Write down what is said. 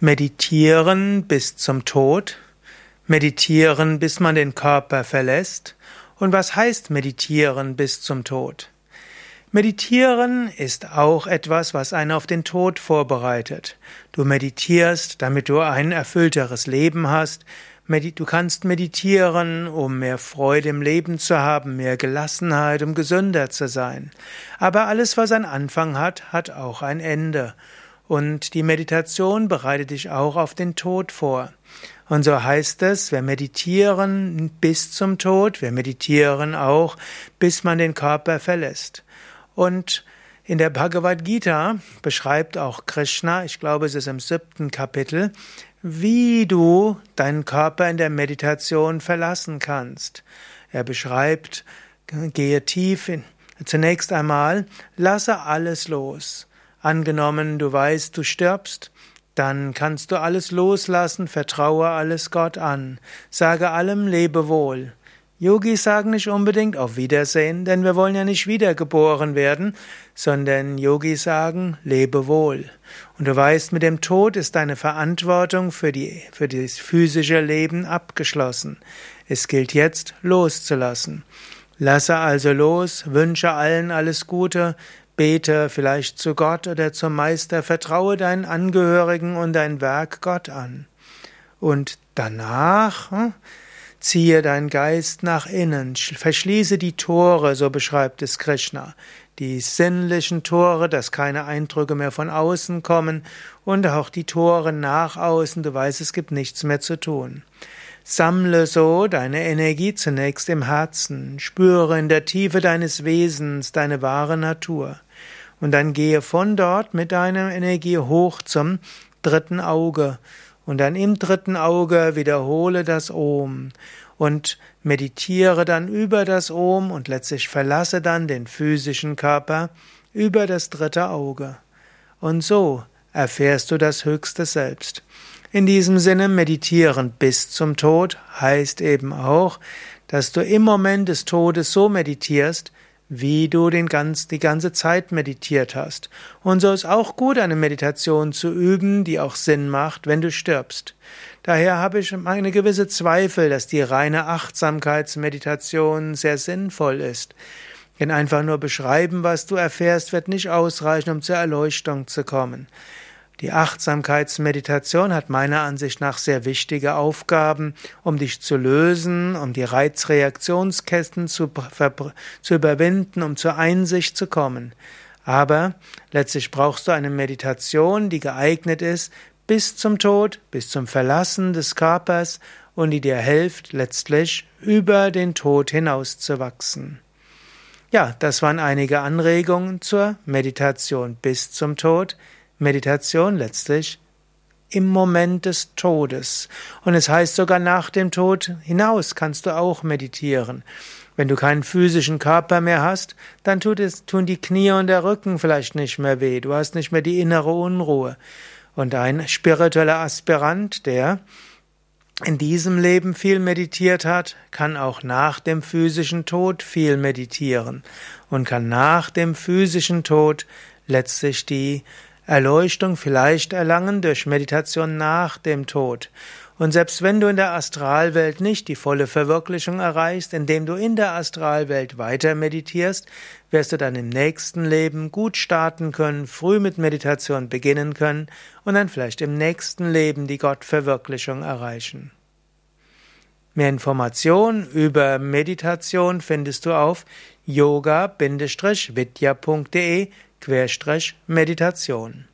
Meditieren bis zum Tod, meditieren bis man den Körper verlässt. Und was heißt meditieren bis zum Tod? Meditieren ist auch etwas, was einen auf den Tod vorbereitet. Du meditierst, damit du ein erfüllteres Leben hast. Du kannst meditieren, um mehr Freude im Leben zu haben, mehr Gelassenheit, um gesünder zu sein. Aber alles, was einen Anfang hat, hat auch ein Ende. Und die Meditation bereitet dich auch auf den Tod vor. Und so heißt es, wir meditieren bis zum Tod, wir meditieren auch, bis man den Körper verlässt. Und in der Bhagavad Gita beschreibt auch Krishna, ich glaube es ist im siebten Kapitel, wie du deinen Körper in der Meditation verlassen kannst. Er beschreibt, gehe tief in, zunächst einmal, lasse alles los. Angenommen, du weißt, du stirbst, dann kannst du alles loslassen, vertraue alles Gott an, sage allem Lebewohl. Yogis sagen nicht unbedingt auf Wiedersehen, denn wir wollen ja nicht wiedergeboren werden, sondern Yogis sagen lebe wohl. Und du weißt, mit dem Tod ist deine Verantwortung für, die, für das physische Leben abgeschlossen. Es gilt jetzt loszulassen. Lasse also los, wünsche allen alles Gute, bete vielleicht zu Gott oder zum Meister, vertraue deinen Angehörigen und dein Werk Gott an. Und danach, hm, Ziehe deinen Geist nach innen, verschließe die Tore, so beschreibt es Krishna, die sinnlichen Tore, dass keine Eindrücke mehr von außen kommen und auch die Tore nach außen, du weißt, es gibt nichts mehr zu tun. Sammle so deine Energie zunächst im Herzen, spüre in der Tiefe deines Wesens deine wahre Natur und dann gehe von dort mit deiner Energie hoch zum dritten Auge und dann im dritten Auge wiederhole das Om und meditiere dann über das Om und letztlich verlasse dann den physischen Körper über das dritte Auge. Und so erfährst du das höchste Selbst. In diesem Sinne meditieren bis zum Tod heißt eben auch, dass du im Moment des Todes so meditierst, wie du den ganz, die ganze Zeit meditiert hast. Und so ist auch gut, eine Meditation zu üben, die auch Sinn macht, wenn du stirbst. Daher habe ich eine gewisse Zweifel, dass die reine Achtsamkeitsmeditation sehr sinnvoll ist. Denn einfach nur beschreiben, was du erfährst, wird nicht ausreichen, um zur Erleuchtung zu kommen. Die Achtsamkeitsmeditation hat meiner Ansicht nach sehr wichtige Aufgaben, um dich zu lösen, um die Reizreaktionskästen zu, zu überwinden, um zur Einsicht zu kommen. Aber letztlich brauchst du eine Meditation, die geeignet ist bis zum Tod, bis zum Verlassen des Körpers und die dir hilft, letztlich über den Tod hinauszuwachsen. Ja, das waren einige Anregungen zur Meditation bis zum Tod. Meditation letztlich im Moment des Todes. Und es heißt sogar nach dem Tod hinaus kannst du auch meditieren. Wenn du keinen physischen Körper mehr hast, dann tut es, tun die Knie und der Rücken vielleicht nicht mehr weh. Du hast nicht mehr die innere Unruhe. Und ein spiritueller Aspirant, der in diesem Leben viel meditiert hat, kann auch nach dem physischen Tod viel meditieren und kann nach dem physischen Tod letztlich die Erleuchtung vielleicht erlangen durch Meditation nach dem Tod. Und selbst wenn du in der Astralwelt nicht die volle Verwirklichung erreichst, indem du in der Astralwelt weiter meditierst, wirst du dann im nächsten Leben gut starten können, früh mit Meditation beginnen können und dann vielleicht im nächsten Leben die Gottverwirklichung erreichen. Mehr Informationen über Meditation findest du auf yoga-vidya.de Querstrich Meditation